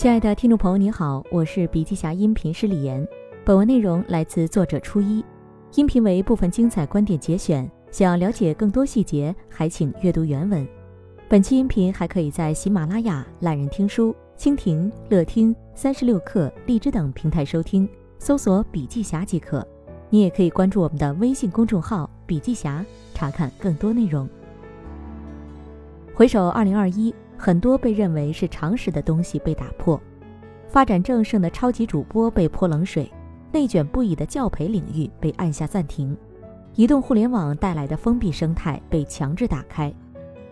亲爱的听众朋友，你好，我是笔记侠音频师李岩。本文内容来自作者初一，音频为部分精彩观点节选。想要了解更多细节，还请阅读原文。本期音频还可以在喜马拉雅、懒人听书、蜻蜓、乐听、三十六课、荔枝等平台收听，搜索“笔记侠”即可。你也可以关注我们的微信公众号“笔记侠”，查看更多内容。回首二零二一，很多被认为是常识的东西被打破，发展正盛的超级主播被泼冷水，内卷不已的教培领域被按下暂停。移动互联网带来的封闭生态被强制打开，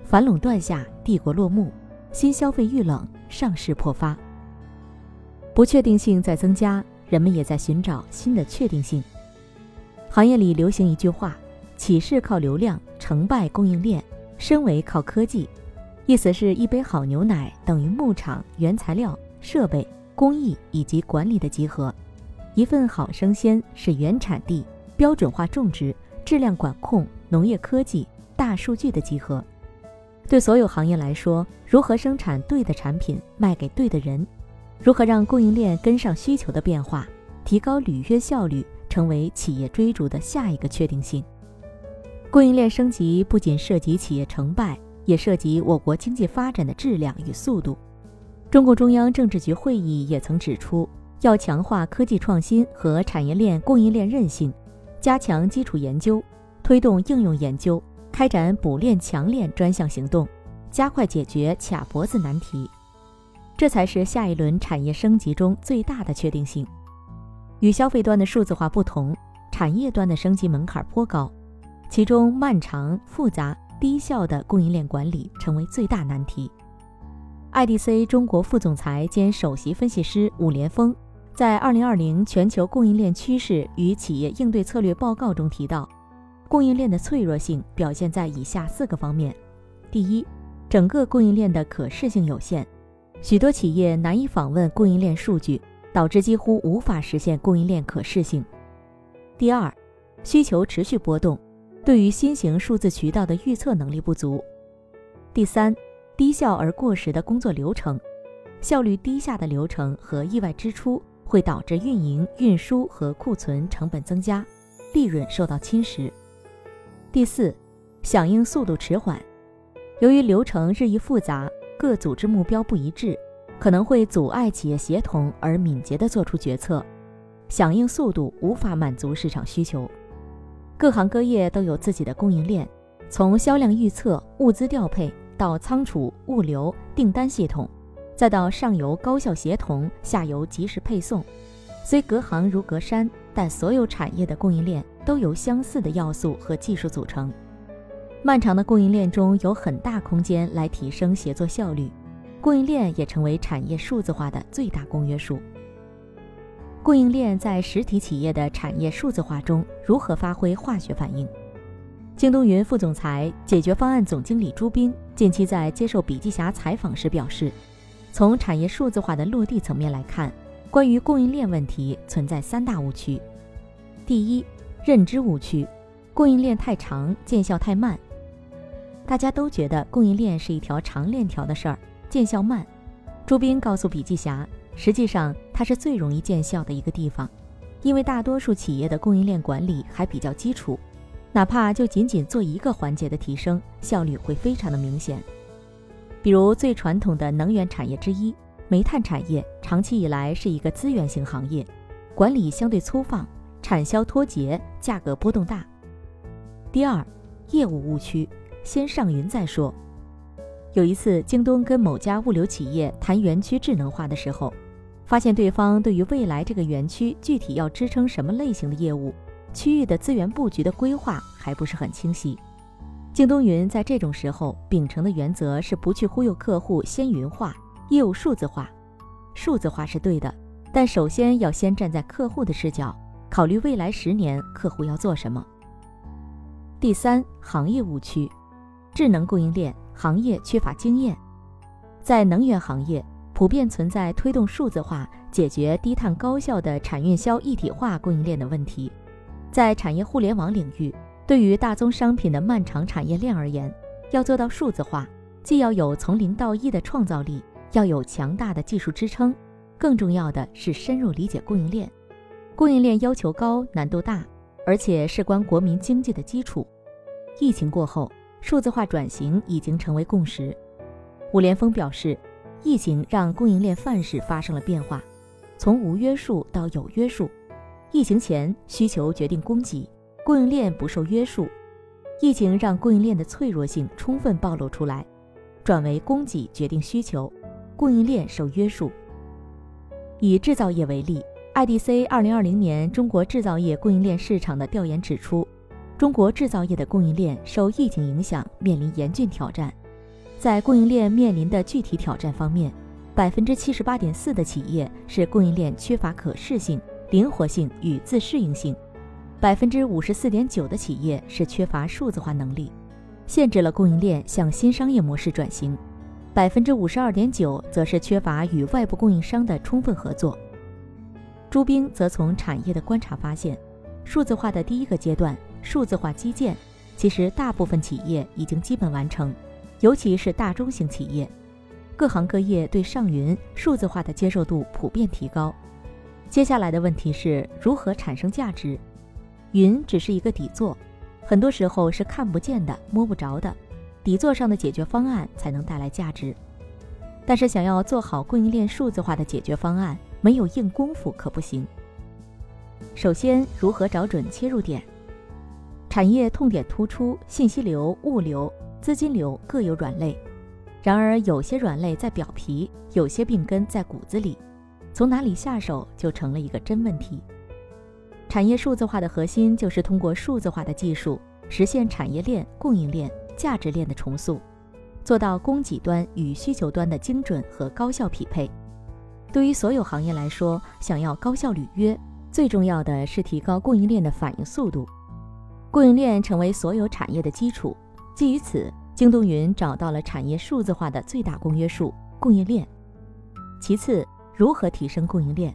反垄断下帝国落幕，新消费遇冷，上市破发。不确定性在增加，人们也在寻找新的确定性。行业里流行一句话：起势靠流量，成败供应链，升维靠科技。意思是一杯好牛奶等于牧场、原材料、设备、工艺以及管理的集合；一份好生鲜是原产地、标准化种植。质量管控、农业科技、大数据的集合，对所有行业来说，如何生产对的产品卖给对的人，如何让供应链跟上需求的变化，提高履约效率，成为企业追逐的下一个确定性。供应链升级不仅涉及企业成败，也涉及我国经济发展的质量与速度。中共中央政治局会议也曾指出，要强化科技创新和产业链供应链韧性。加强基础研究，推动应用研究，开展补链强链专项行动，加快解决卡脖子难题，这才是下一轮产业升级中最大的确定性。与消费端的数字化不同，产业端的升级门槛颇高，其中漫长、复杂、低效的供应链管理成为最大难题。IDC 中国副总裁兼首席分析师武连峰。在《二零二零全球供应链趋势与企业应对策略报告》中提到，供应链的脆弱性表现在以下四个方面：第一，整个供应链的可视性有限，许多企业难以访问供应链数据，导致几乎无法实现供应链可视性；第二，需求持续波动，对于新型数字渠道的预测能力不足；第三，低效而过时的工作流程，效率低下的流程和意外支出。会导致运营、运输和库存成本增加，利润受到侵蚀。第四，响应速度迟缓，由于流程日益复杂，各组织目标不一致，可能会阻碍企业协同而敏捷地做出决策，响应速度无法满足市场需求。各行各业都有自己的供应链，从销量预测、物资调配到仓储、物流、订单系统。再到上游高效协同，下游及时配送，虽隔行如隔山，但所有产业的供应链都由相似的要素和技术组成。漫长的供应链中有很大空间来提升协作效率，供应链也成为产业数字化的最大公约数。供应链在实体企业的产业数字化中如何发挥化学反应？京东云副总裁、解决方案总经理朱斌近期在接受笔记侠采访时表示。从产业数字化的落地层面来看，关于供应链问题存在三大误区。第一，认知误区，供应链太长，见效太慢。大家都觉得供应链是一条长链条的事儿，见效慢。朱斌告诉笔记侠，实际上它是最容易见效的一个地方，因为大多数企业的供应链管理还比较基础，哪怕就仅仅做一个环节的提升，效率会非常的明显。比如最传统的能源产业之一，煤炭产业长期以来是一个资源型行业，管理相对粗放，产销脱节，价格波动大。第二，业务误区，先上云再说。有一次，京东跟某家物流企业谈园区智能化的时候，发现对方对于未来这个园区具体要支撑什么类型的业务，区域的资源布局的规划还不是很清晰。京东云在这种时候秉承的原则是不去忽悠客户，先云化业务数字化。数字化是对的，但首先要先站在客户的视角，考虑未来十年客户要做什么。第三，行业误区，智能供应链行业缺乏经验。在能源行业，普遍存在推动数字化、解决低碳高效的产运销一体化供应链的问题。在产业互联网领域。对于大宗商品的漫长产业链而言，要做到数字化，既要有从零到一的创造力，要有强大的技术支撑，更重要的是深入理解供应链。供应链要求高，难度大，而且事关国民经济的基础。疫情过后，数字化转型已经成为共识。伍连峰表示，疫情让供应链范式发生了变化，从无约束到有约束。疫情前，需求决定供给，供应链不受约束；疫情让供应链的脆弱性充分暴露出来，转为供给决定需求，供应链受约束。以制造业为例。IDC 二零二零年中国制造业供应链市场的调研指出，中国制造业的供应链受疫情影响，面临严峻挑战。在供应链面临的具体挑战方面，百分之七十八点四的企业是供应链缺乏可视性、灵活性与自适应性；百分之五十四点九的企业是缺乏数字化能力，限制了供应链向新商业模式转型；百分之五十二点九则是缺乏与外部供应商的充分合作。朱冰则从产业的观察发现，数字化的第一个阶段——数字化基建，其实大部分企业已经基本完成，尤其是大中型企业，各行各业对上云数字化的接受度普遍提高。接下来的问题是如何产生价值？云只是一个底座，很多时候是看不见的、摸不着的，底座上的解决方案才能带来价值。但是，想要做好供应链数字化的解决方案，没有硬功夫可不行。首先，如何找准切入点？产业痛点突出，信息流、物流、资金流各有软肋。然而，有些软肋在表皮，有些病根在骨子里。从哪里下手，就成了一个真问题。产业数字化的核心就是通过数字化的技术，实现产业链、供应链、价值链的重塑，做到供给端与需求端的精准和高效匹配。对于所有行业来说，想要高效履约，最重要的是提高供应链的反应速度。供应链成为所有产业的基础。基于此，京东云找到了产业数字化的最大公约数——供应链。其次，如何提升供应链？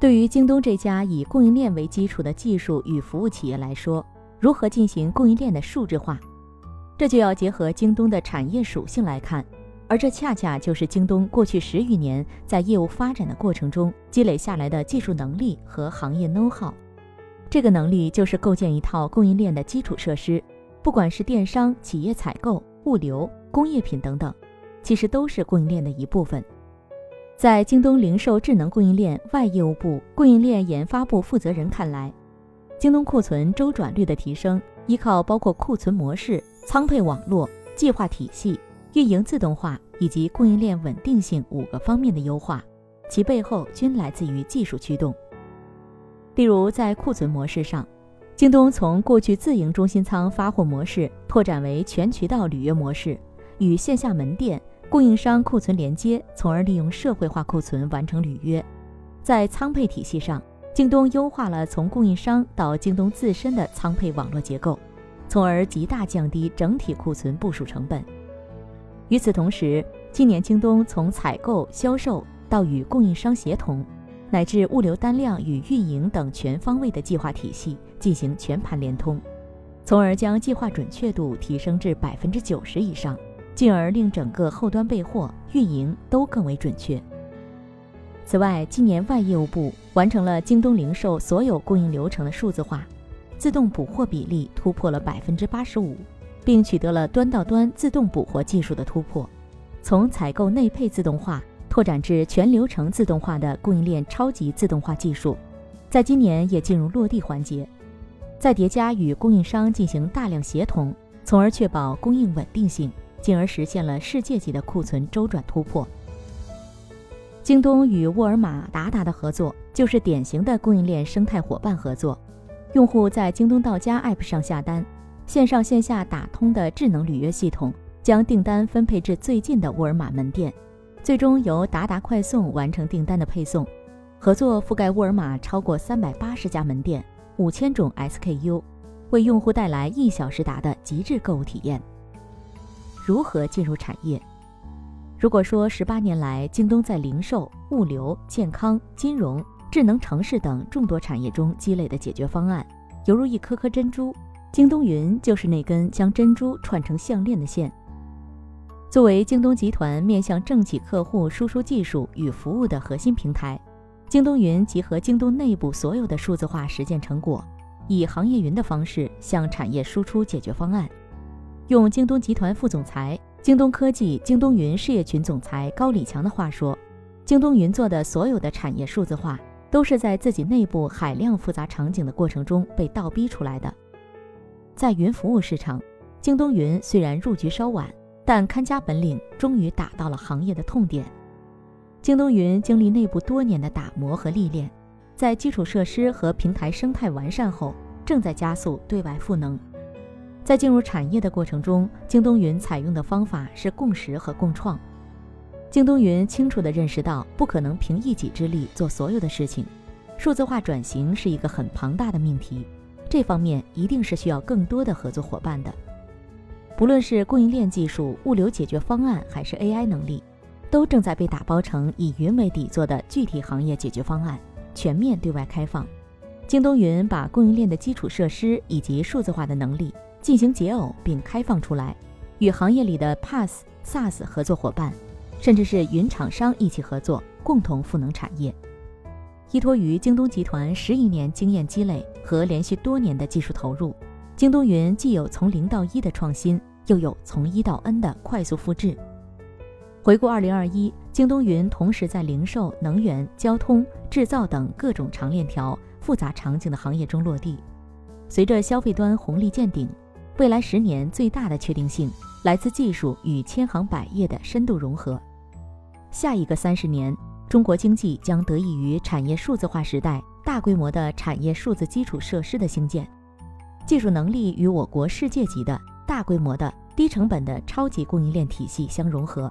对于京东这家以供应链为基础的技术与服务企业来说，如何进行供应链的数字化？这就要结合京东的产业属性来看。而这恰恰就是京东过去十余年在业务发展的过程中积累下来的技术能力和行业 know how。这个能力就是构建一套供应链的基础设施，不管是电商、企业采购、物流、工业品等等，其实都是供应链的一部分。在京东零售智能供应链外业务部供应链研发部负责人看来，京东库存周转率的提升，依靠包括库存模式、仓配网络、计划体系。运营自动化以及供应链稳定性五个方面的优化，其背后均来自于技术驱动。例如，在库存模式上，京东从过去自营中心仓发货模式拓展为全渠道履约模式，与线下门店、供应商库存连接，从而利用社会化库存完成履约。在仓配体系上，京东优化了从供应商到京东自身的仓配网络结构，从而极大降低整体库存部署成本。与此同时，今年京东从采购、销售到与供应商协同，乃至物流单量与运营等全方位的计划体系进行全盘联通，从而将计划准确度提升至百分之九十以上，进而令整个后端备货、运营都更为准确。此外，今年外业务部完成了京东零售所有供应流程的数字化，自动补货比例突破了百分之八十五。并取得了端到端自动补货技术的突破，从采购内配自动化拓展至全流程自动化的供应链超级自动化技术，在今年也进入落地环节。再叠加与供应商进行大量协同，从而确保供应稳定性，进而实现了世界级的库存周转突破。京东与沃尔玛、达达的合作就是典型的供应链生态伙伴合作，用户在京东到家 App 上下单。线上线下打通的智能履约系统，将订单分配至最近的沃尔玛门店，最终由达达快送完成订单的配送。合作覆盖沃尔玛超过三百八十家门店，五千种 SKU，为用户带来一小时达的极致购物体验。如何进入产业？如果说十八年来京东在零售、物流、健康、金融、智能城市等众多产业中积累的解决方案，犹如一颗颗珍珠。京东云就是那根将珍珠串成项链的线。作为京东集团面向政企客户输出技术与服务的核心平台，京东云集合京东内部所有的数字化实践成果，以行业云的方式向产业输出解决方案。用京东集团副总裁、京东科技京东云事业群总裁高礼强的话说，京东云做的所有的产业数字化，都是在自己内部海量复杂场景的过程中被倒逼出来的。在云服务市场，京东云虽然入局稍晚。但看家本领终于打到了行业的痛点。京东云经历内部多年的打磨和历练，在基础设施和平台生态完善后，正在加速对外赋能。在进入产业的过程中，京东云采用的方法是共识和共创。京东云清楚地认识到，不可能凭一己之力做所有的事情，数字化转型是一个很庞大的命题，这方面一定是需要更多的合作伙伴的。不论是供应链技术、物流解决方案，还是 AI 能力，都正在被打包成以云为底座的具体行业解决方案，全面对外开放。京东云把供应链的基础设施以及数字化的能力进行解耦并开放出来，与行业里的 PaaS、SaaS 合作伙伴，甚至是云厂商一起合作，共同赋能产业。依托于京东集团十余年经验积累和连续多年的技术投入，京东云既有从零到一的创新。又有从一到 N 的快速复制。回顾二零二一，京东云同时在零售、能源、交通、制造等各种长链条、复杂场景的行业中落地。随着消费端红利见顶，未来十年最大的确定性来自技术与千行百业的深度融合。下一个三十年，中国经济将得益于产业数字化时代大规模的产业数字基础设施的兴建，技术能力与我国世界级的。大规模的、低成本的超级供应链体系相融合，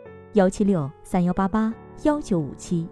幺七六三幺八八幺九五七。